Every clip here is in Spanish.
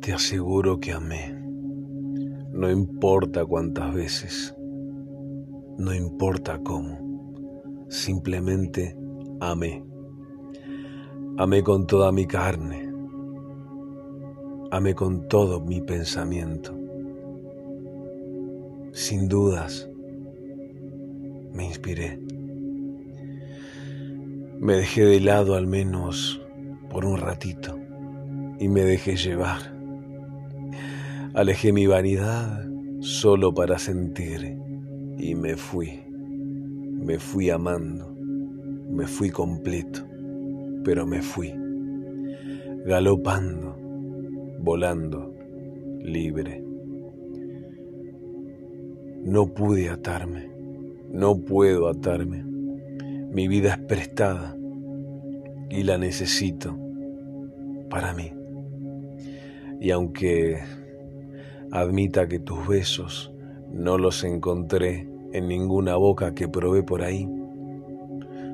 Te aseguro que amé. No importa cuántas veces, no importa cómo, simplemente amé. Amé con toda mi carne, amé con todo mi pensamiento. Sin dudas, me inspiré. Me dejé de lado al menos por un ratito y me dejé llevar. Alejé mi vanidad solo para sentir y me fui. Me fui amando, me fui completo, pero me fui. Galopando, volando, libre. No pude atarme, no puedo atarme. Mi vida es prestada y la necesito para mí. Y aunque admita que tus besos no los encontré en ninguna boca que probé por ahí,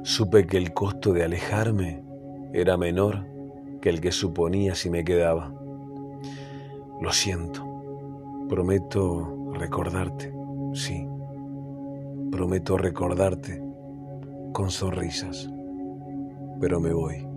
supe que el costo de alejarme era menor que el que suponía si me quedaba. Lo siento, prometo recordarte, sí, prometo recordarte con sonrisas, pero me voy.